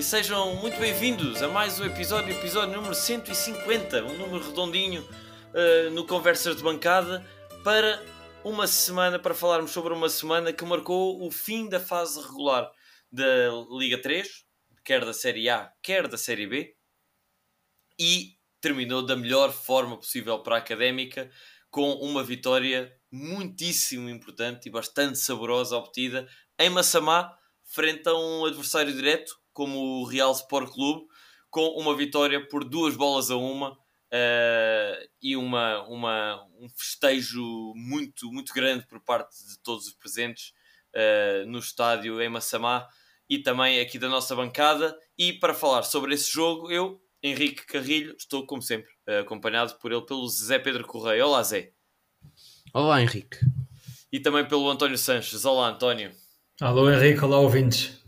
e sejam muito bem-vindos a mais um episódio, episódio número 150, um número redondinho uh, no Conversas de Bancada, para uma semana, para falarmos sobre uma semana que marcou o fim da fase regular da Liga 3, quer da Série A, quer da Série B, e terminou da melhor forma possível para a Académica, com uma vitória muitíssimo importante e bastante saborosa obtida em Massamá, frente a um adversário direto, como o Real Sport Clube, com uma vitória por duas bolas a uma uh, e uma, uma, um festejo muito, muito grande por parte de todos os presentes uh, no estádio em Massamá e também aqui da nossa bancada. E para falar sobre esse jogo, eu, Henrique Carrilho, estou como sempre acompanhado por ele pelo Zé Pedro Correia. Olá, Zé. Olá, Henrique. E também pelo António Sanches. Olá, António. Alô, Henrique. Olá, ouvintes.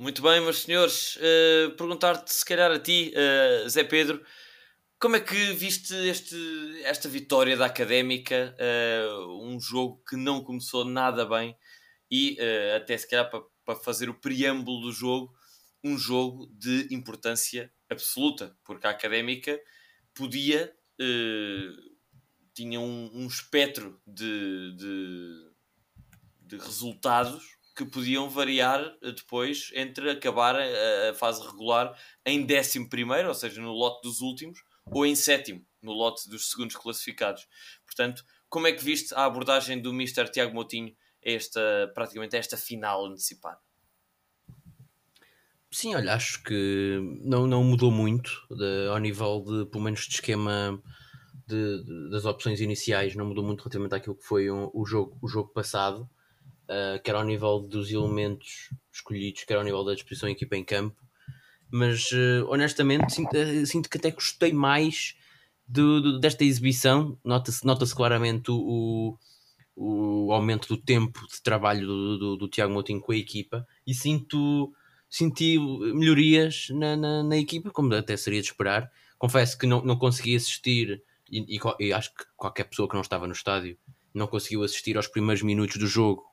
Muito bem, meus senhores. Uh, Perguntar-te, se calhar, a ti, uh, Zé Pedro, como é que viste este, esta vitória da Académica? Uh, um jogo que não começou nada bem e, até se calhar, para, fazer o preâmbulo do jogo, um jogo de importância absoluta, porque a Académica podia. tinha um, um espectro de, de, de resultados que podiam variar eh, depois entre acabar a, fase regular em 11, ou seja, no lote dos últimos, ou em sétimo, no lote dos segundos classificados. Portanto, como é que viste a abordagem do Mr. Tiago Moutinho esta, praticamente esta final antecipada? Sim, olha, acho que não, não mudou muito de, ao nível de, pelo menos, de esquema de, de, das opções iniciais, não mudou muito relativamente àquilo que foi um, o, jogo, o jogo passado uh, quer ao nível dos elementos escolhidos, quer ao nível da disposição em equipa em campo. Mas uh, honestamente sinto, uh, sinto, que até gostei mais do, do, desta exibição. Nota-se nota claramente o, o, aumento do tempo de trabalho do, do, do Tiago Moutinho com a equipa e sinto senti melhorias na, na, na, equipa, como até seria de esperar. Confesso que não, não consegui assistir, e, e, e, acho que qualquer pessoa que não estava no estádio não conseguiu assistir aos primeiros minutos do jogo,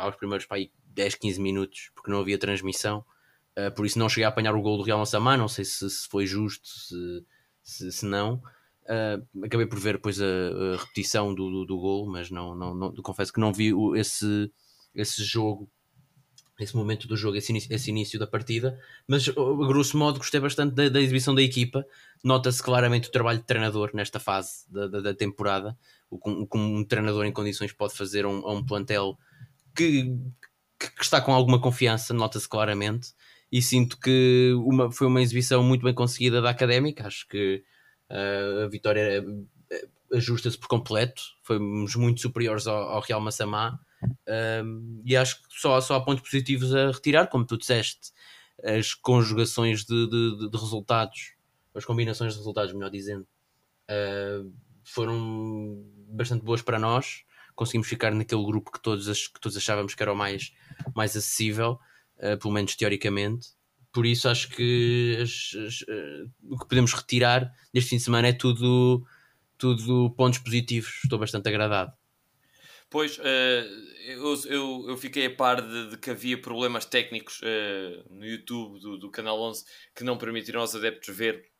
aos primeiros para aí 10, 15 minutos, porque não havia transmissão. Uh, por isso não cheguei a apanhar o gol do Real Massamá, não sei se, se foi justo, se, se, se não. Uh, acabei por ver depois a, a repetição do, do, do, gol, mas não, não, não, confesso que não vi o, esse, esse jogo, esse momento do jogo, esse início, esse início da partida. Mas grosso modo gostei bastante da, da exibição da equipa. Nota-se claramente o trabalho de treinador nesta fase da, da, da temporada, o como um treinador em condições pode fazer a um, a um plantel que, que está com alguma confiança, nota-se claramente, e sinto que uma, foi uma exibição muito bem conseguida da Académica. Acho que uh, a vitória eh, ajusta-se por completo, fomos muito superiores ao, ao Real Massamá. Uh, e acho que só, só há pontos positivos a retirar, como tu disseste, as conjugações de, de, de resultados, as combinações de resultados, melhor dizendo, uh, foram bastante boas para nós conseguimos ficar naquele grupo que todos, que todos achávamos que era o mais, mais acessível, uh, pelo menos teoricamente. Por isso acho que as, as, uh, o que podemos retirar deste fim de semana é tudo, tudo pontos positivos. Estou bastante agradado. Pois, uh, eu, eu, eu, fiquei a par de, de que havia problemas técnicos no YouTube do, do, Canal 11 que não permitiram aos adeptos ver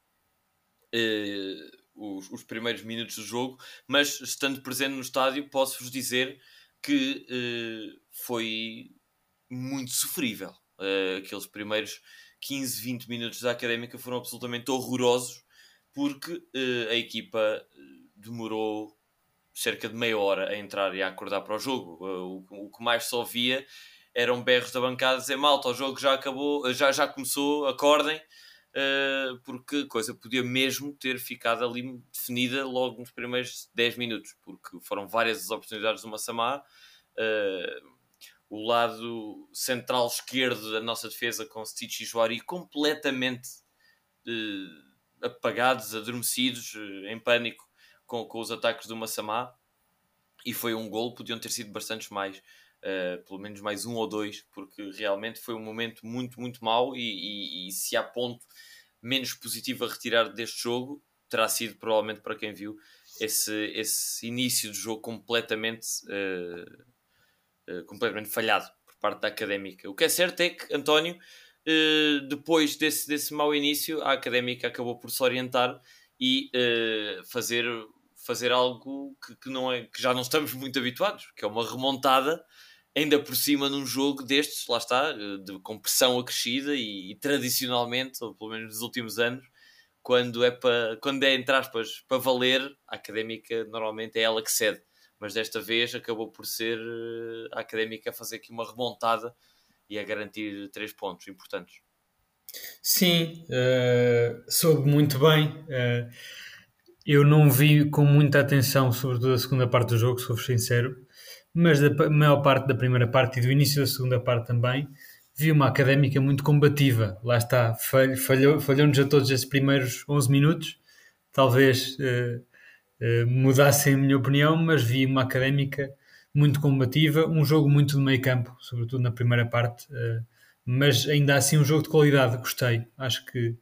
os, os, primeiros minutos do jogo, mas estando presente no estádio, posso-vos dizer que uh, foi muito sofrível. Uh, aqueles primeiros 15, 20 minutos da académica foram absolutamente horrorosos, porque uh, a equipa demorou cerca de meia hora a entrar e a acordar para o jogo. O, o que mais só via eram berros da bancada dizer malta, o jogo já acabou, já, já começou, acordem uh, porque a coisa podia mesmo ter ficado ali definida logo nos primeiros 10 minutos, porque foram várias as oportunidades do Massamá. Uh, o lado central esquerdo da nossa defesa com Stitch e Joari completamente uh, apagados, adormecidos, em pânico com, com os ataques do Massamá. E foi um gol, podiam ter sido bastantes mais. Uh, pelo menos mais um ou dois, porque realmente foi um momento muito, muito mau. E, e, e, se há ponto menos positivo a retirar deste jogo, terá sido provavelmente para quem viu esse, esse início do jogo completamente, uh, uh, completamente falhado por parte da académica. O que é certo é que, António, uh, depois desse, desse mau início, a académica acabou por se orientar e fazer, fazer algo que, que, não é, que já não estamos muito habituados, que é uma remontada, ainda por cima num jogo destes, lá está, de, com pressão acrescida e, e tradicionalmente, ou pelo menos nos últimos anos, quando é para quando é entre aspas para valer, a académica normalmente é ela que cede. Mas desta vez acabou por ser eh, a académica a fazer aqui uma remontada e a garantir três pontos importantes. Sim, uh, soube muito bem. Uh, eu não vi com muita atenção, sobretudo a segunda parte do jogo, sou sincero, mas da maior parte da primeira parte e do início da segunda parte também vi uma académica muito combativa. Lá está, falhou, falhou-nos a todos esses primeiros 11 minutos. Talvez uh, uh, mudassem a minha opinião, mas vi uma académica muito combativa, um jogo muito de meio campo, sobretudo na primeira parte, uh, mas ainda assim um jogo de qualidade. Gostei. Acho que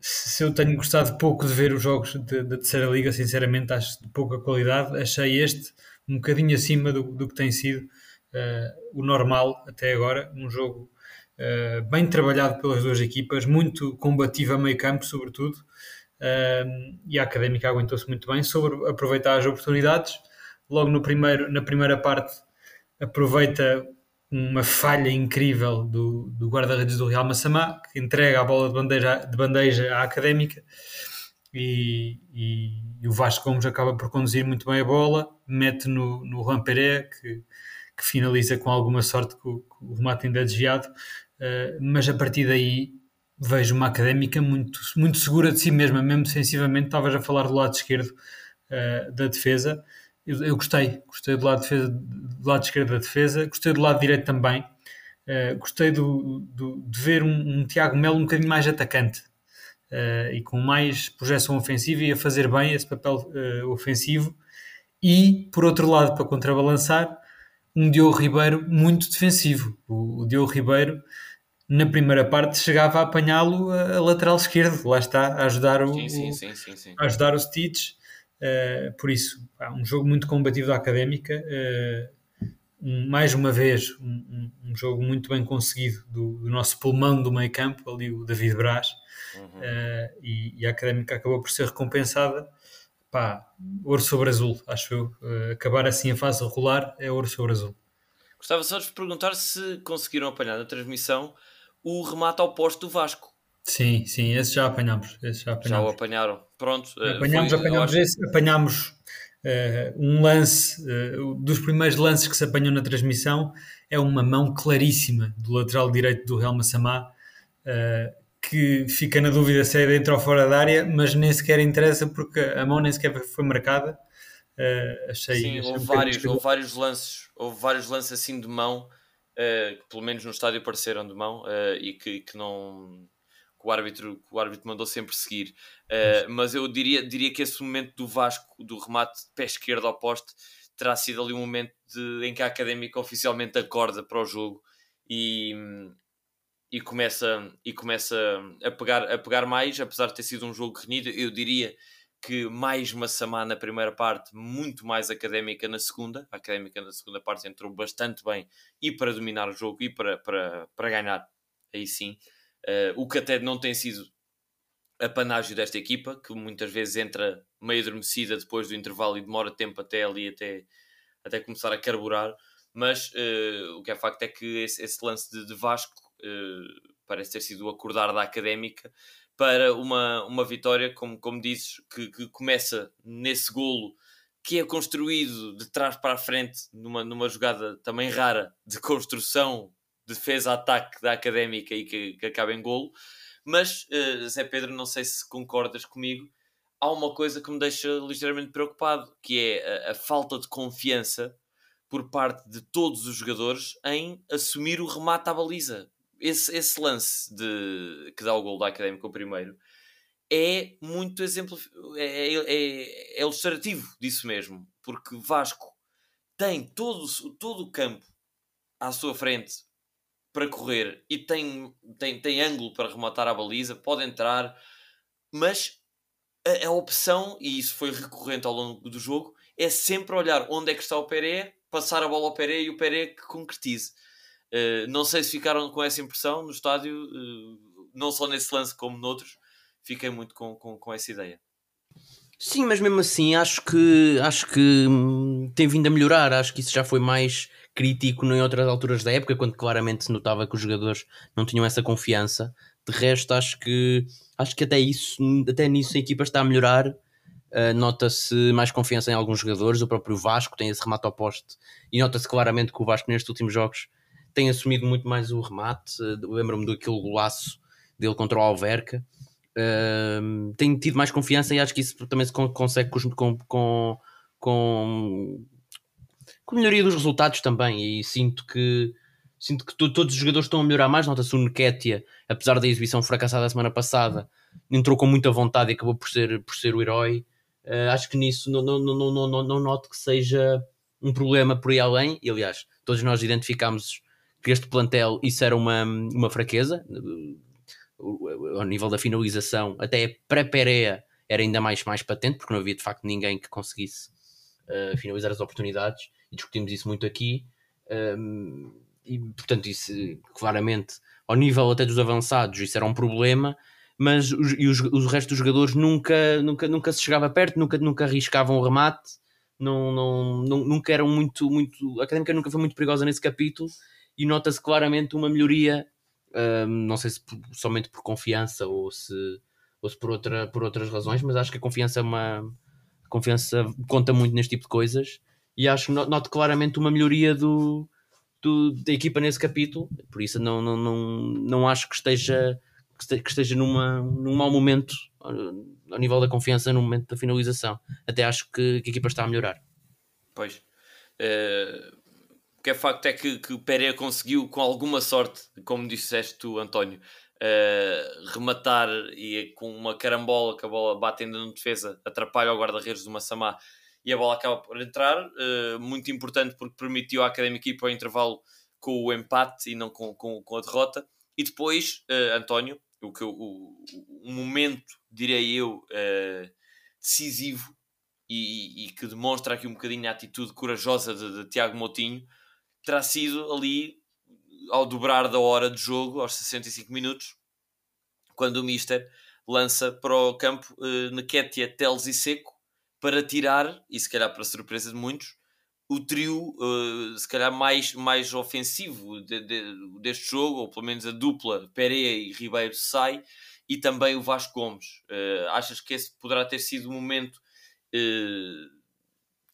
se eu tenho gostado pouco de ver os jogos da terceira liga, sinceramente acho de pouca qualidade. Achei este um bocadinho acima do, do que tem sido uh, o normal até agora. Um jogo uh, bem trabalhado pelas duas equipas, muito combativo a meio campo, sobretudo. Uh, e a Académica aguentou-se muito bem sobre aproveitar as oportunidades. Logo no primeiro, na primeira parte, aproveita uma falha incrível do, do guarda-redes do Real Massamá, que entrega a bola de bandeja, de bandeja à Académica e, e, e, o Vasco Gomes acaba por conduzir muito bem a bola, mete no, no Ramperé, que que finaliza com alguma sorte com, com o remate ainda desviado, uh, mas a partir daí vejo uma académica muito, muito segura de si mesma, mesmo defensivamente. Estavas a falar do lado esquerdo uh, da defesa. Eu, eu, gostei, gostei do lado, defesa, do lado esquerdo da defesa, gostei do lado direito também. Uh, gostei do, do, de ver um, um, Tiago Melo um bocadinho mais atacante e com mais projeção ofensiva e a fazer bem esse papel uh, ofensivo. E, por outro lado, para contrabalançar, um Diogo Ribeiro muito defensivo. O, o Diogo Ribeiro, na primeira parte, chegava a apanhá-lo a, a, lateral esquerdo, lá está, a ajudar o, sim, sim, sim, A ajudar o Stitch. Uh, por isso, um jogo muito combativo da Académica. Uh, um, mais uma vez, um, um, jogo muito bem conseguido do, do, nosso pulmão do meio campo, ali o David Braz. Uhum. Uh, e, e, a Académica acabou por ser recompensada pá, ouro sobre azul, acho eu. Uh, acabar assim a fase regular é ouro sobre azul. Gostava só de vos perguntar se conseguiram apanhar na transmissão o remate ao posto do Vasco. Sim, sim, esse já apanhamos. Esse já, já o apanharam. Pronto. Eh, apanhamos, foi, apanhamos esse, apanhamos uh, um lance, uh, dos primeiros lances que se apanhou na transmissão é uma mão claríssima do lateral direito do Real Massamá, uh, que fica na dúvida se é dentro ou fora da área, mas nem sequer interessa porque a mão nem sequer foi marcada. Uh, achei, Sim, achei houve, um vários, houve vários lances, houve vários lances assim de mão, uh, que pelo menos no estádio pareceram de mão uh, e que, que não que o árbitro, que o árbitro mandou sempre seguir. mas eu diria, diria que esse momento do Vasco, do remate de pé esquerdo ao poste, terá sido ali um momento de, em que a académica oficialmente acorda para o jogo e, e começa, e começa a, pegar, a pegar mais, apesar de ter sido um jogo renhido, eu diria que mais Massamá na primeira parte, muito mais académica na segunda. A académica na segunda parte entrou bastante bem e para dominar o jogo e para, para, para ganhar, aí sim. Uh, o que até não tem sido a panágio desta equipa, que muitas vezes entra meio adormecida depois do intervalo e demora tempo até ali, até, até começar a carburar. Mas uh, o que é facto é que esse, esse lance de, de Vasco parece ter sido o acordar da académica para uma, uma vitória, como, como dizes, que, que começa nesse golo que é construído de trás para a frente numa, numa jogada também rara de construção, defesa-ataque da académica e que, que acaba em golo. Mas, uh, Zé Pedro, não sei se concordas comigo, há uma coisa que me deixa ligeiramente preocupado, que é a, a falta de confiança por parte de todos os jogadores em assumir o remate à baliza esse, esse lance de, que dá o gol da Académica o primeiro é muito exemplo é, é, é, é, ilustrativo disso mesmo, porque Vasco tem todo, todo o campo à sua frente para correr e tem, tem, tem ângulo para rematar a baliza, pode entrar, mas a, a, opção, e isso foi recorrente ao longo do jogo, é sempre olhar onde é que está o Peré, passar a bola ao Peré e o Peré que concretize. Uh, não sei se ficaram com essa impressão no estádio, uh, não só nesse lance como noutros, fiquei muito com, com, com essa ideia. Sim, mas mesmo assim acho que acho que hum, tem vindo a melhorar. Acho que isso já foi mais crítico em outras alturas da época, quando claramente se notava que os jogadores não tinham essa confiança. De resto, acho que acho que até isso, até nisso a equipa está a melhorar. Uh, nota-se mais confiança em alguns jogadores. O próprio Vasco tem esse remate ao poste e nota-se claramente que o Vasco nestes últimos jogos tem assumido muito mais o remate. Uh, Lembro-me daquele golaço dele contra o Alverca. Uh, tem tido mais confiança e acho que isso também se consegue com, com, com, com melhoria dos resultados também. E sinto que sinto que todos os jogadores estão a melhorar mais. Nota-se o Nketiah, apesar da exibição fracassada da semana passada, entrou com muita vontade e acabou por ser, por ser o herói. Uh, acho que nisso não, não, não, não, não, não noto que seja um problema por aí além. E aliás, todos nós identificámos que este plantel isso era uma, uma fraqueza ao nível da finalização, até para Pereira era ainda mais, mais patente, porque não havia de facto ninguém que conseguisse uh, finalizar as oportunidades, e discutimos isso muito aqui. Um, e portanto, isso claramente, ao nível até dos avançados, isso era um problema, mas os, e os, os restos dos jogadores nunca, nunca, nunca se chegava perto, nunca, nunca arriscavam o remate, não, não, não, nunca eram muito, muito. A académica nunca foi muito perigosa nesse capítulo e nota-se claramente uma melhoria não sei se por, somente por confiança ou se, ou se por, outra, por outras razões, mas acho que a confiança é uma a confiança conta muito neste tipo de coisas e acho noto claramente uma melhoria do, do, da equipa nesse capítulo, por isso não, não, não, não acho que esteja que esteja numa, num mau momento ao nível da confiança no momento da finalização. Até acho que, que a equipa está a melhorar. Pois. Uh, que é facto é que, que o Pereira conseguiu, com alguma sorte, como disseste tu, António, uh, rematar e com uma carambola que a bola bate ainda no defesa, atrapalha o guarda-redes do Massamá e a bola acaba por entrar. Uh, muito importante porque permitiu à Académica ir para o intervalo com o empate e não com, com, com a derrota. E depois, uh, António, o, que, o, o, momento, direi eu, decisivo e, e, que demonstra aqui um bocadinho a atitude corajosa de, de Tiago Moutinho terá sido ali ao dobrar da hora de jogo, aos 65 minutos, quando o Mister lança para o campo uh, Neketia, Teles e Seco para tirar, e se calhar para surpresa de muitos, o trio, uh, se calhar mais, mais ofensivo de, de, deste jogo, ou pelo menos a dupla Pereira e Ribeiro sai, e também o Vasco Gomes. Uh, achas que esse poderá ter sido o momento uh,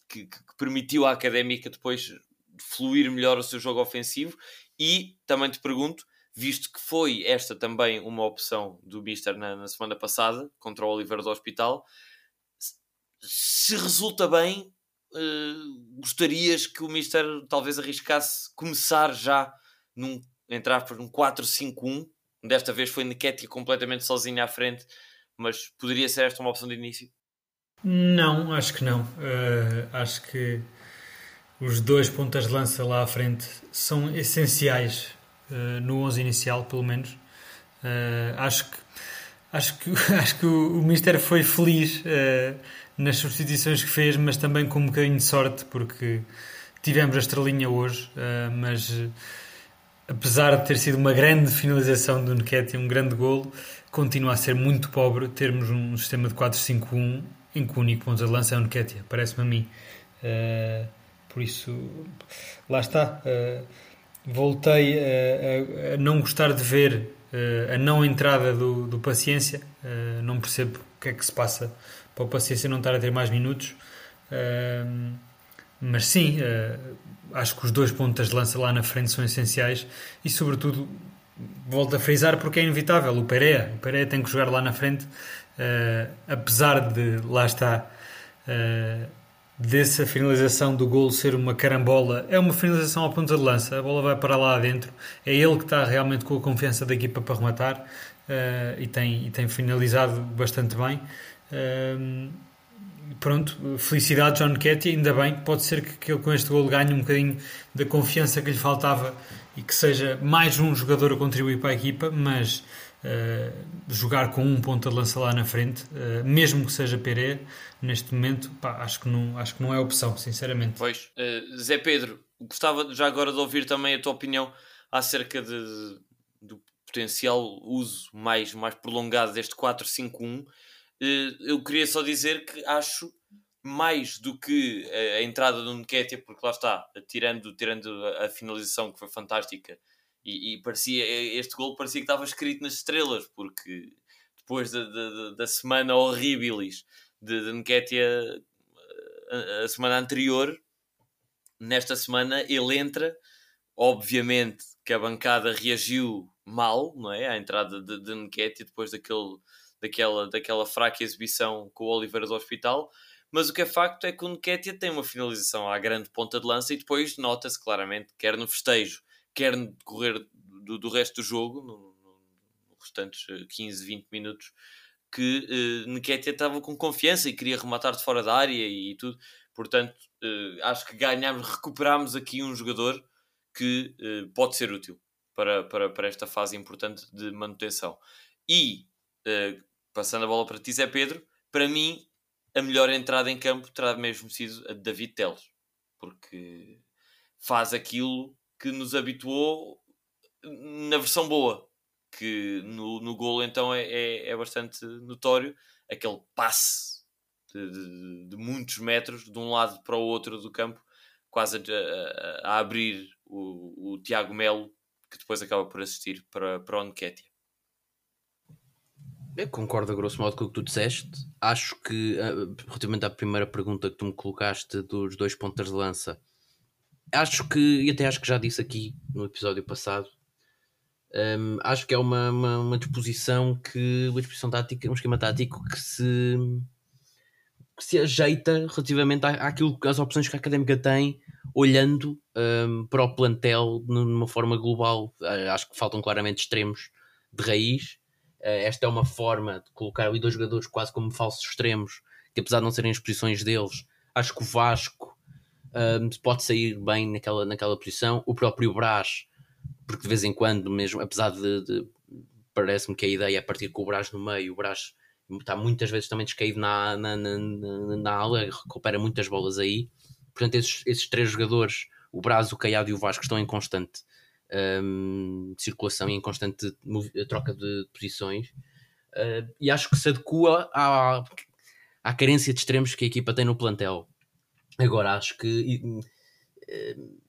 que, que, permitiu à Académica depois fluir melhor o seu jogo ofensivo. E também te pergunto, visto que foi esta também uma opção do Mister na, na semana passada contra o Oliveira do Hospital, se resulta bem, uh, gostarias que o Mister talvez arriscasse começar já num, entre aspas, num 4-5-1. Desta vez foi Nketiah completamente sozinho à frente, mas poderia ser esta uma opção de início? Não, acho que não. Uh, acho que os dois pontas de lança lá à frente são essenciais uh, no 11 inicial, pelo menos. Uh, acho que acho que acho que o, o Mister foi feliz uh, nas substituições que fez, mas também com um bocadinho de sorte, porque tivemos a estrelinha hoje, mas apesar de ter sido uma grande finalização do Nketiah, um grande golo, continua a ser muito pobre termos um sistema de 4-5-1 em que o único ponto de lança é o Nketiah, parece-me a mim. Por isso, lá está. Uh, voltei a, a, a, não gostar de ver uh, a não entrada do, do Paciência. Uh, não percebo o que é que se passa para o Paciência não estar a ter mais minutos. mas sim, acho que os dois pontas de lança lá na frente são essenciais e, sobretudo, volto a frisar porque é inevitável. O Pereira, o Pereira tem que jogar lá na frente, apesar de lá está dessa finalização do gol ser uma carambola, é uma finalização à ponta de lança, a bola vai para lá dentro, é ele que está realmente com a confiança da equipa para rematar uh, e, tem, e tem finalizado bastante bem. Uh, pronto, felicidade John Ketty, ainda bem, pode ser que, que ele com este gol ganhe um bocadinho da confiança que lhe faltava e que seja mais um jogador a contribuir para a equipa, mas uh, jogar com um ponta de lança lá na frente, uh, mesmo que seja Pereira, neste momento, pá, acho, que não, acho que não é opção, sinceramente. Pois, uh, Zé Pedro, gostava já agora de ouvir também a tua opinião acerca de, do potencial uso mais, mais prolongado deste 4-5-1. Eh, eu queria só dizer que acho mais do que a, a entrada do Nketiah, porque lá está, tirando, tirando a, a finalização que foi fantástica e, e, parecia, este gol parecia que estava escrito nas estrelas, porque depois da, da, da semana horribilis de, de Nketiah a, a semana anterior, nesta semana ele entra, obviamente que a bancada reagiu mal, não é? À entrada de, de Nketiah depois daquele, daquela, daquela fraca exibição com o Oliveira do Hospital, mas o que é facto é que o Nketiah tem uma finalização à grande ponta de lança e depois nota-se claramente, quer no festejo, quer no decorrer do, do resto do jogo, no, no, restantes 15, eh, 20 minutos, que uh, Nketiah estava com confiança e queria rematar de fora da área e, e tudo. Portanto, uh, acho que ganhamos, recuperamos aqui um jogador que uh, pode ser útil para, para, para esta fase importante de manutenção. E, uh, passando a bola para ti, Zé Pedro, para mim, a melhor entrada em campo terá mesmo sido a de David Teles, porque faz aquilo que nos habituou na versão boa, que no, no golo então é, é, é bastante notório, aquele passe de, de, de, muitos metros de um lado para o outro do campo, quase a, a, a abrir o, o Tiago Melo, que depois acaba por assistir para, para o Nketiah. Eu concordo a grosso modo com o que tu disseste. Acho que, eh, relativamente à primeira pergunta que tu me colocaste dos dois pontas de lança, acho que, e até acho que já disse aqui no episódio passado, um, acho que é uma, uma, uma, disposição que uma disposição tática, um esquema tático que se, que se ajeita relativamente à, àquilo, às opções que a académica tem, olhando um, para o plantel numa forma global. Uh, acho que faltam claramente extremos de raiz. Uh, esta é uma forma de colocar ali dois jogadores quase como falsos extremos, que apesar de não serem as posições deles, acho que o Vasco pode sair bem naquela, naquela posição. O próprio Brás porque de vez em quando, mesmo, apesar de, de parece-me que a ideia é partir com o Brás no meio, o Brás está muitas vezes também descaído na, na, na, na, na ala, recupera muitas bolas aí. Portanto, esses, esses três jogadores, o Brás, o Caiado e o Vasco, estão em constante um, circulação e em constante troca de posições. Uh, e acho que se adequa à, à carência de extremos que a equipa tem no plantel. Agora, acho que. Uh,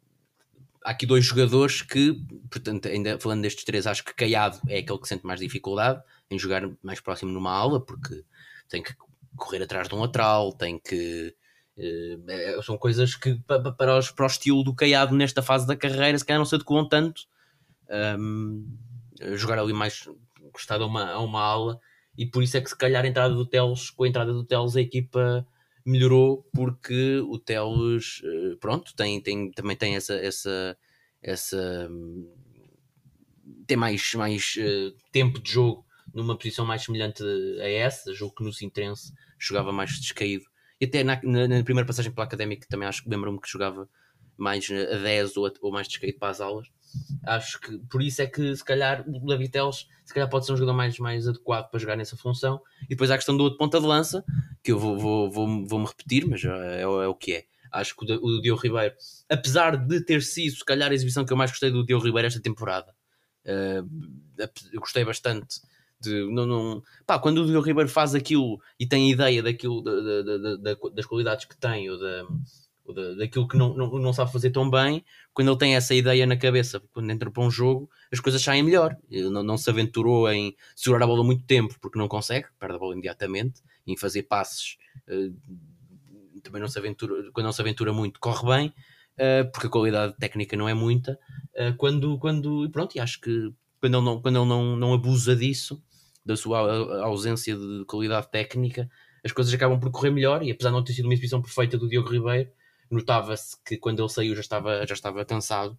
há aqui dois jogadores que, portanto, ainda falando destes três, acho que Caiado é aquele que sente mais dificuldade em jogar mais próximo numa aula, porque tem que correr atrás de um lateral, tem que. Uh, são coisas que para, para, os, para o estilo do Caiado nesta fase da carreira, se calhar não se adequam tanto. Um, jogar ali mais encostado a uma, a uma aula, e por isso é que se calhar a entrada do Teles, com a entrada do Teles, a equipa melhorou porque o Teles, eh, pronto, tem, tem, também tem essa, essa, essa tem mais, mais uh, tempo de jogo numa posição mais semelhante a essa, jogo que no Sintrense jogava mais descaído. E até na, na, na primeira passagem pela Académica também acho que lembro-me que jogava mais a 10 ou, a, ou mais descaído para as aulas. Acho que por isso é que se calhar o David se calhar pode ser um jogador mais, mais adequado para jogar nessa função. E depois há a questão do outro ponta de lança, que eu vou, vou, vou, vou me repetir, mas é, é, o que é. Acho que o, o Diogo Ribeiro, apesar de ter sido se calhar a exibição que eu mais gostei do Diogo Ribeiro esta temporada, uh, gostei bastante de, não, não, pá, quando o Diogo Ribeiro faz aquilo e tem ideia daquilo, da, da, da, das qualidades que tem ou da, daquilo que não, não, não sabe fazer tão bem, quando ele tem essa ideia na cabeça, quando entra para um jogo, as coisas saem melhor. Ele não, não se aventurou em segurar a bola muito tempo porque não consegue, perde a bola imediatamente, em fazer passes. Uh, também não se aventura, quando não se aventura muito, corre bem, uh, porque a qualidade técnica não é muita. Uh, quando, quando, pronto, e acho que quando ele, não, quando ele não, não abusa disso, da sua ausência de qualidade técnica, as coisas acabam por correr melhor. E apesar de não ter sido uma exibição perfeita do Diogo Ribeiro, notava-se que quando ele saiu já estava, já estava cansado.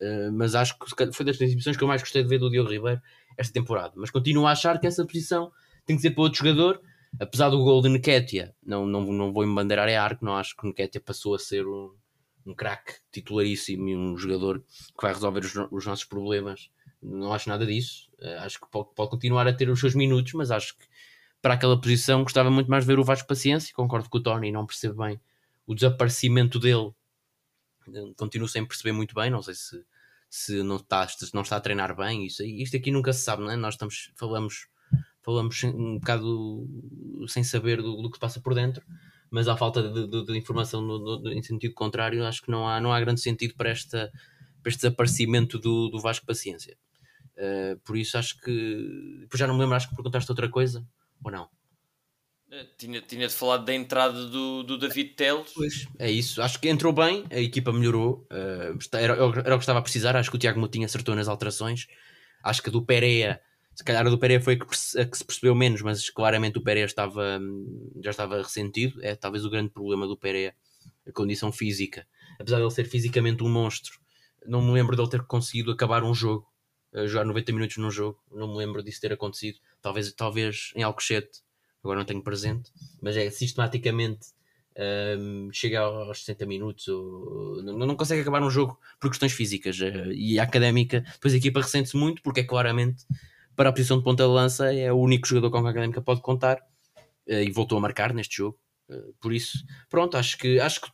Uh, mas acho que foi das exibições que eu mais gostei de ver do Diogo Ribeiro esta temporada. Mas continuo a achar que essa posição tem que ser para outro jogador. Apesar do gol de Nketiah, não, não, não vou embandeirar é arco, não acho que Nketiah passou a ser um, um craque titularíssimo e um jogador que vai resolver os, os nossos problemas. Não acho nada disso. Uh, acho que pode, pode continuar a ter os seus minutos, mas acho que para aquela posição gostava muito mais de ver o Vasco Paciência. Concordo com o Tony, não percebo bem o desaparecimento dele continuo sem perceber muito bem, não sei se, se não está, se não está a treinar bem, isso, isto aqui nunca se sabe, não é? Nós estamos, falamos, falamos um bocado sem saber do, do que se passa por dentro, mas à falta de, de, de informação no, no, em sentido contrário, acho que não há, não há grande sentido para, esta, para este desaparecimento do, do Vasco Paciência. Uh, por isso acho que. Já não me lembro, acho que perguntaste outra coisa, ou não? Eh, tinha, tinha de falar da entrada do, do David Teles. Pois, é isso. Acho que entrou bem, a equipa melhorou. Uh, era, era, o que estava a precisar. Acho que o Tiago Moutinho acertou nas alterações. Acho que a do Pereira, se calhar a do Pereira foi a que, a que se percebeu menos, mas claramente o Pereira estava, já estava ressentido. É talvez o grande problema do Pereira, a condição física. Apesar de ele ser fisicamente um monstro, não me lembro de ele ter conseguido acabar um jogo, uh, jogar 90 minutos num jogo. Não me lembro disso ter acontecido. Talvez, talvez em Alcochete agora não tenho presente, mas é sistematicamente um, chega aos 60 minutos ou não, não, consegue acabar um jogo por questões físicas uh, e a académica, depois a equipa ressente-se muito porque é claramente para a posição de ponta de lança é o único jogador com que a académica pode contar uh, e voltou a marcar neste jogo. Uh, por isso, pronto, acho que, acho que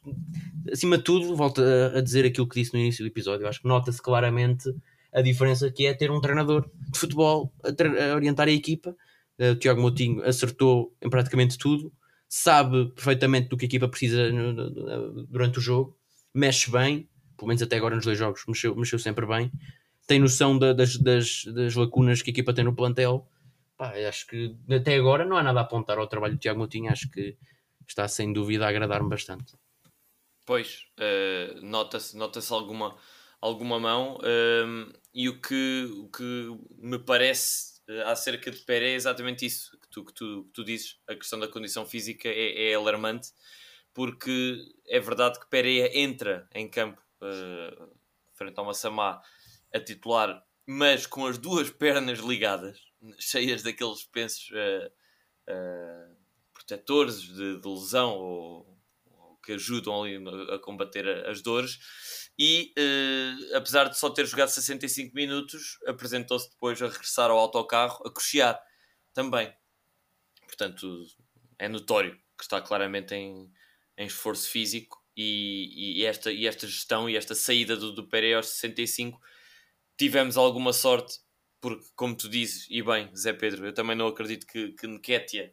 acima de tudo, volto a, a dizer aquilo que disse no início do episódio. Acho que nota-se claramente a diferença que é ter um treinador de futebol a, a orientar a equipa o Tiago Moutinho acertou em praticamente tudo, sabe perfeitamente do que a equipa precisa durante o jogo, mexe bem, pelo menos até agora nos dois jogos, mexeu, mexeu sempre bem, tem noção da, das, das, das, lacunas que a equipa tem no plantel. Pá, acho que até agora não há nada a apontar ao trabalho do Tiago Moutinho, acho que está sem dúvida a agradar-me bastante. Pois, uh, nota-se nota alguma, alguma mão, uh, e o que, o que me parece acerca de Pérez é exatamente isso que tu, que tu, que tu dizes. A questão da condição física é, é alarmante, porque é verdade que Pérez entra em campo uh, frente ao Massamá a titular, mas com as duas pernas ligadas, cheias daqueles pensos uh, uh, protetores de, de lesão ou, ou, que ajudam ali a combater as dores e uh, apesar de só ter jogado 65 minutos, apresentou-se depois a regressar ao autocarro, a cochear também. Portanto, é notório que está claramente em, em esforço físico e, e, esta, e esta gestão e esta saída do, do Pereira aos 65 tivemos alguma sorte, porque, como tu dizes, e bem, Zé Pedro, eu também não acredito que, que Nketiah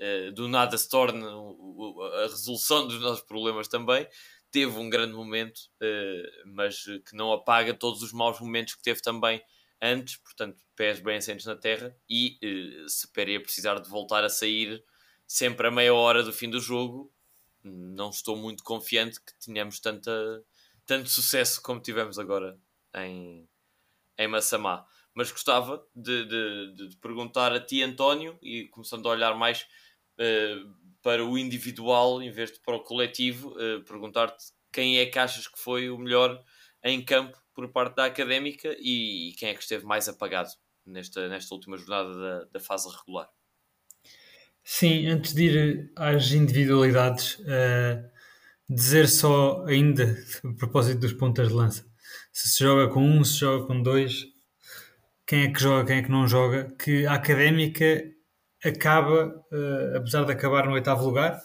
uh, do nada se torne a resolução dos nossos problemas também teve um grande momento, uh, mas que não apaga todos os maus momentos que teve também antes, portanto, pés bem assentos na terra. E uh, se Pereira precisar de voltar a sair sempre a meia hora do fim do jogo, não estou muito confiante que tenhamos tanta, tanto sucesso como tivemos agora em, em Massamá. Mas gostava de, de, de perguntar a ti, António, e começando a olhar mais uh, para o individual em vez de para o coletivo, uh, perguntar-te quem é que achas que foi o melhor em campo por parte da académica e, e quem é que esteve mais apagado nesta, nesta última jornada da, da fase regular. Sim, antes de ir às individualidades, uh, dizer só ainda, a propósito dos pontas de lança, se se joga com um, se joga com dois, quem é que joga, quem é que não joga, que a académica acaba, uh, apesar de acabar no oitavo lugar,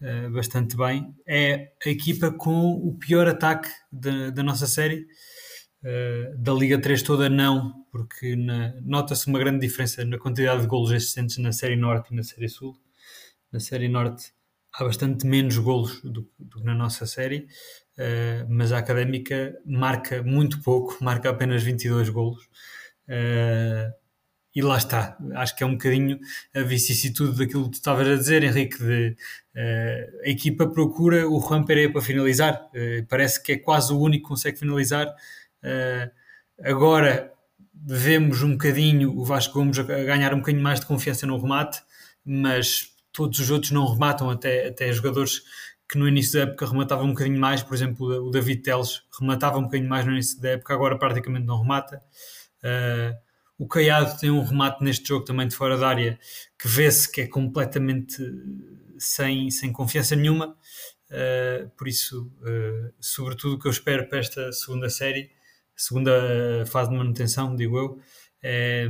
uh, bastante bem, é a equipa com o pior ataque da, nossa série. Uh, da Liga 3 toda não, porque nota-se uma grande diferença na quantidade de golos existentes na Série Norte e na Série Sul. Na Série Norte há bastante menos golos do, que na nossa série, mas a Académica marca muito pouco, marca apenas 22 golos. E lá está. Acho que é um bocadinho a vicissitude daquilo que tu estavas a dizer, Henrique, de uh, a equipa procura o Juan Pereira para finalizar. Uh, parece que é quase o único que consegue finalizar. Uh, agora vemos um bocadinho o Vasco Gomes a ganhar um bocadinho mais de confiança no remate, mas todos os outros não rematam, até, até jogadores que no início da época rematavam um bocadinho mais, por exemplo, o David Teles rematava um bocadinho mais no início da época, agora praticamente não remata. Uh, o Caiado tem um remate neste jogo também de fora da área que vê-se que é completamente sem, sem confiança nenhuma. Uh, por isso, uh, sobretudo o que eu espero para esta segunda série, segunda fase de manutenção, digo eu, é,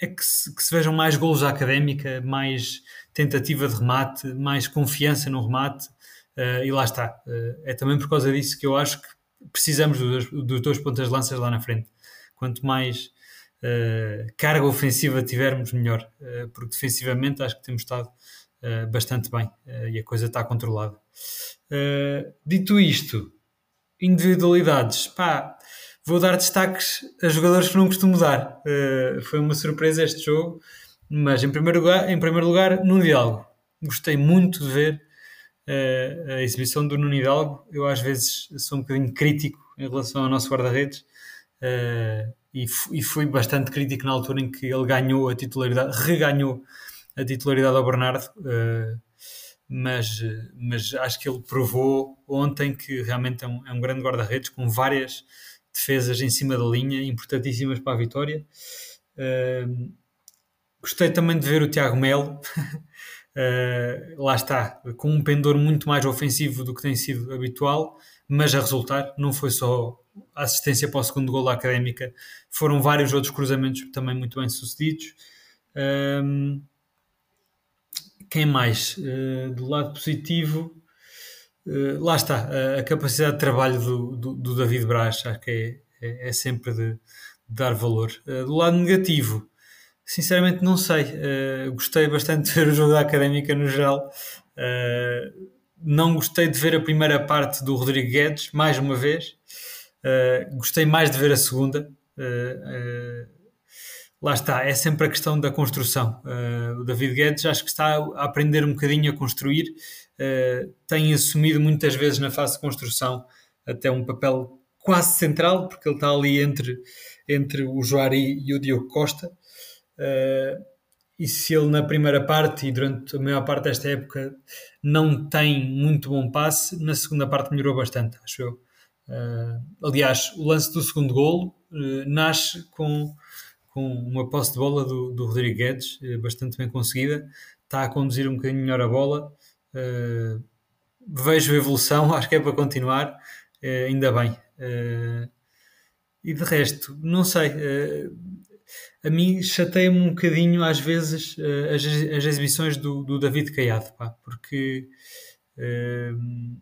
é que, se, que, se, vejam mais golos à académica, mais tentativa de remate, mais confiança no remate, uh, e lá está. é também por causa disso que eu acho que precisamos dos, dos dois pontas de lanças lá na frente. Quanto mais uh, carga ofensiva tivermos, melhor, uh, porque defensivamente acho que temos estado uh, bastante bem e a coisa está controlada. dito isto, individualidades, pá, vou dar destaques a jogadores que não costumo dar. foi uma surpresa este jogo, mas em primeiro lugar, em primeiro lugar no Diálogo. Gostei muito de ver a exibição do Nuno Hidalgo. Eu às vezes sou um bocadinho crítico em relação ao nosso guarda-redes uh, e, e fui bastante crítico na altura em que ele ganhou a titularidade, reganhou a titularidade ao Bernardo. Uh, mas, mas acho que ele provou ontem que realmente é um, é um grande guarda-redes com várias defesas em cima da linha importantíssimas para a vitória. Uh, gostei também de ver o Tiago Melo Uh, lá está, com um pendor muito mais ofensivo do que tem sido habitual, mas a resultar, não foi só a assistência para o segundo gol da Académica, foram vários outros cruzamentos também muito bem sucedidos. Um, quem mais? Uh, do lado positivo, uh, lá está, a, a, capacidade de trabalho do, do, do David Braz, acho que é, é, é sempre de, de, dar valor. do lado negativo, Sinceramente, não sei. Uh, gostei bastante de ver o jogo da Académica no geral. Uh, não gostei de ver a primeira parte do Rodrigo Guedes, mais uma vez. Uh, gostei mais de ver a segunda. lá está, é sempre a questão da construção. o David Guedes acho que está a aprender um bocadinho a construir. tem assumido muitas vezes na fase de construção até um papel quase central, porque ele está ali entre, entre o Joari e o Diogo Costa. Uh, e se ele na primeira parte e durante a maior parte desta época não tem muito bom passe, na segunda parte melhorou bastante, acho eu. Uh, aliás, o lance do segundo golo uh, nasce com, com uma posse de bola do, do Rodrigo Guedes, bastante bem conseguida, está a conduzir um bocadinho melhor a bola. vejo a evolução, acho que é para continuar, ainda bem. e de resto, não sei a mim chateia-me um bocadinho às vezes uh, as, as, exibições do, do David Caiado, pá, porque uh,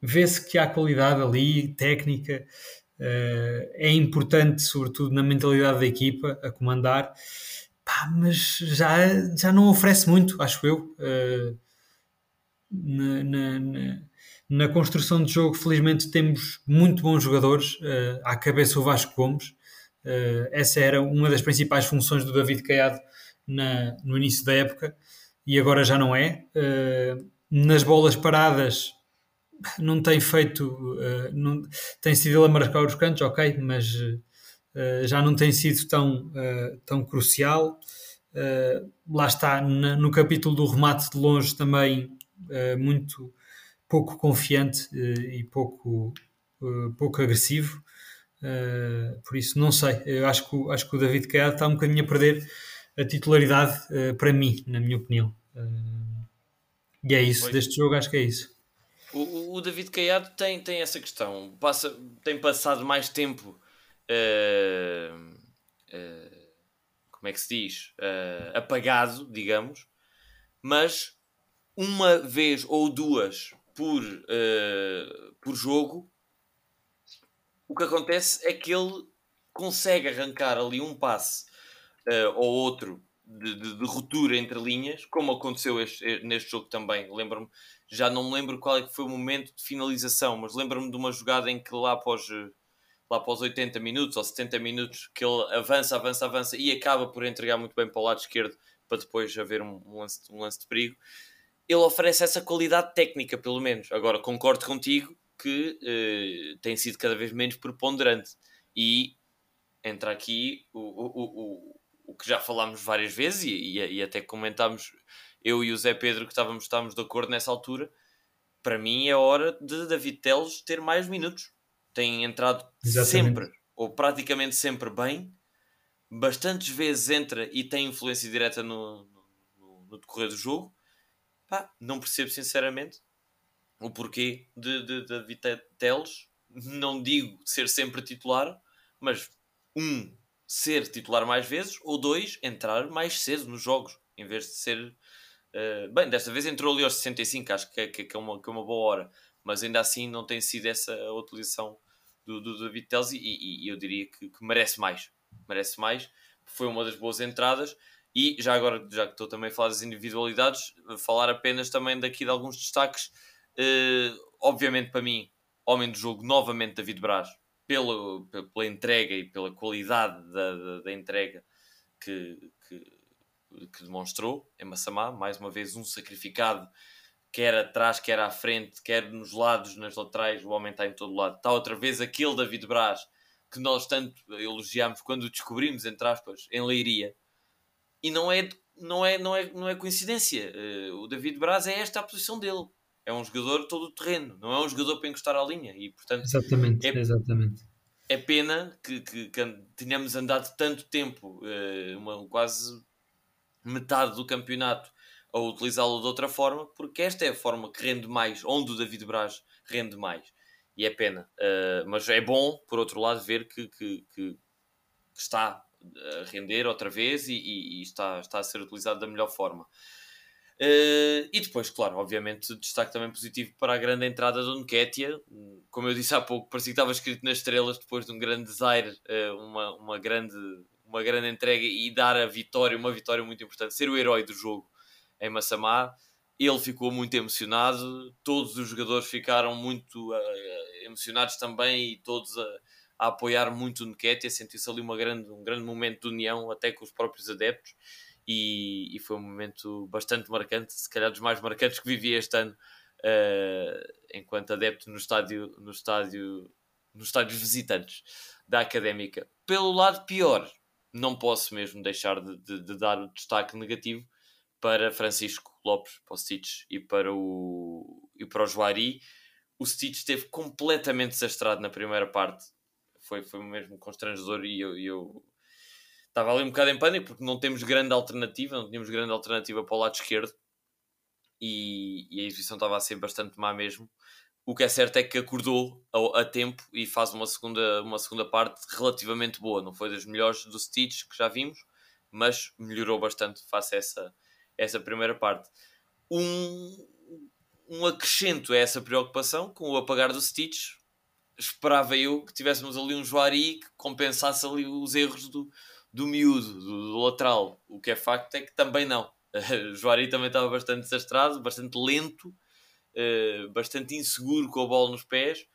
vê-se que há qualidade ali, técnica, uh, é importante, sobretudo na mentalidade da equipa, a comandar, pá, mas já, já não oferece muito, acho eu. Na, na, na, na, construção de jogo, felizmente temos muito bons jogadores, à cabeça o Vasco Gomes, Uh, essa era uma das principais funções do David Caiado na, no início da época e agora já não é. Uh, nas bolas paradas não tem feito, uh, não, tem sido ele a marcar os cantos, ok, mas já não tem sido tão, tão crucial. lá está, no capítulo do remate de longe também muito pouco confiante e pouco, pouco agressivo. Uh, por isso, não sei. Eu acho que, acho que o David Caiado está um bocadinho a perder a titularidade uh, para mim, na minha opinião. Uh, e é isso. Pois. Deste jogo, acho que é isso. O, o David Caiado tem, tem essa questão. Passa, tem passado mais tempo. como é que se diz? apagado, digamos. Mas uma vez ou duas por, por jogo o que acontece é que ele consegue arrancar ali um passe uh, ou outro de, de, de, ruptura entre linhas, como aconteceu este, neste jogo também. Lembro-me, já não me lembro qual é que foi o momento de finalização, mas lembro-me de uma jogada em que lá após, lá após 80 minutos ou 70 minutos que ele avança, avança, avança e acaba por entregar muito bem para o lado esquerdo para depois haver um, um, lance, um lance de perigo. Ele oferece essa qualidade técnica, pelo menos. Agora, concordo contigo que uh, tem sido cada vez menos preponderante. E entra aqui o, o, o, o que já falámos várias vezes e, e, e, até comentámos, eu e o Zé Pedro, que estávamos, estávamos de acordo nessa altura. Para mim é hora de David Teles ter mais minutos. Tem entrado Exatamente. sempre, ou praticamente sempre bem. Bastantes vezes entra e tem influência direta no, no, no decorrer do jogo. Pá, não percebo sinceramente o porquê de, de, de Viteles, não digo ser sempre titular, mas um, ser titular mais vezes, ou dois, entrar mais cedo nos jogos, em vez de ser. Uh, bem, desta vez entrou ali aos 65, acho que é, que é, uma, que é uma boa hora, mas ainda assim não tem sido essa a utilização do, do David Teles e, e, e, eu diria que, que, merece mais. Merece mais, foi uma das boas entradas. E já agora, já que estou também a falar das individualidades, falar apenas também daqui de alguns destaques. Uh, obviamente, para mim, homem do jogo, novamente David Braz, pela, pela entrega e pela qualidade da, da, da entrega que, que, que, demonstrou em Massamá. Mais uma vez, um sacrificado, quer atrás, quer à frente, quer nos lados, nas laterais. O homem está em todo lado. Está outra vez aquele David Braz que nós tanto elogiámos quando o descobrimos, entre aspas, em Leiria. E não é, não é, não é, não é coincidência. Uh, o David Braz é esta a posição dele é um jogador todo o terreno, não é um jogador para encostar à linha. E, portanto, exatamente, é, exatamente. é pena que, que, que tenhamos andado tanto tempo, uh, uma, quase metade do campeonato, a utilizá-lo de outra forma, porque esta é a forma que rende mais, onde o David Braz rende mais. E é pena. Uh, mas é bom, por outro lado, ver que, que, que está a render outra vez e, e, e está, está a ser utilizado da melhor forma. Uh, e depois, claro, obviamente, destaque também positivo para a grande entrada do Nketiah. Como eu disse há pouco, parecia que estava escrito nas estrelas depois de um grande desaire, uh, uma, uma, grande, uma grande entrega e dar a vitória, uma vitória muito importante, ser o herói do jogo em Massamá. Ele ficou muito emocionado, todos os jogadores ficaram muito uh, emocionados também e todos a, a apoiar muito o Nketiah. Sentiu-se ali uma grande, um grande momento de união, até com os próprios adeptos e, e, foi um momento bastante marcante, se calhar dos mais marcantes que vivi este ano uh, enquanto adepto no estádio, no estádio, nos estádios visitantes da Académica. Pelo lado pior, não posso mesmo deixar de, de, de dar o destaque negativo para Francisco Lopes, para o Stitch e para o, e para o Joari. O Stitch esteve completamente desastrado na primeira parte. Foi, foi mesmo constrangedor e eu, eu estava ali um bocado em pânico porque não temos grande alternativa, não tínhamos grande alternativa para o lado esquerdo e, e a exibição estava a ser bastante má mesmo. O que é certo é que acordou a, a, tempo e faz uma segunda, uma segunda parte relativamente boa. Não foi das melhores do Stitch que já vimos, mas melhorou bastante face a essa, essa primeira parte. Um, um acrescento a essa preocupação com o apagar do Stitch. Esperava eu que tivéssemos ali um Joari que compensasse ali os erros do, do miúdo, do, do lateral. O que é facto é que também não. Uh, Joari também estava bastante desastrado, bastante lento, uh, bastante inseguro com a bola nos pés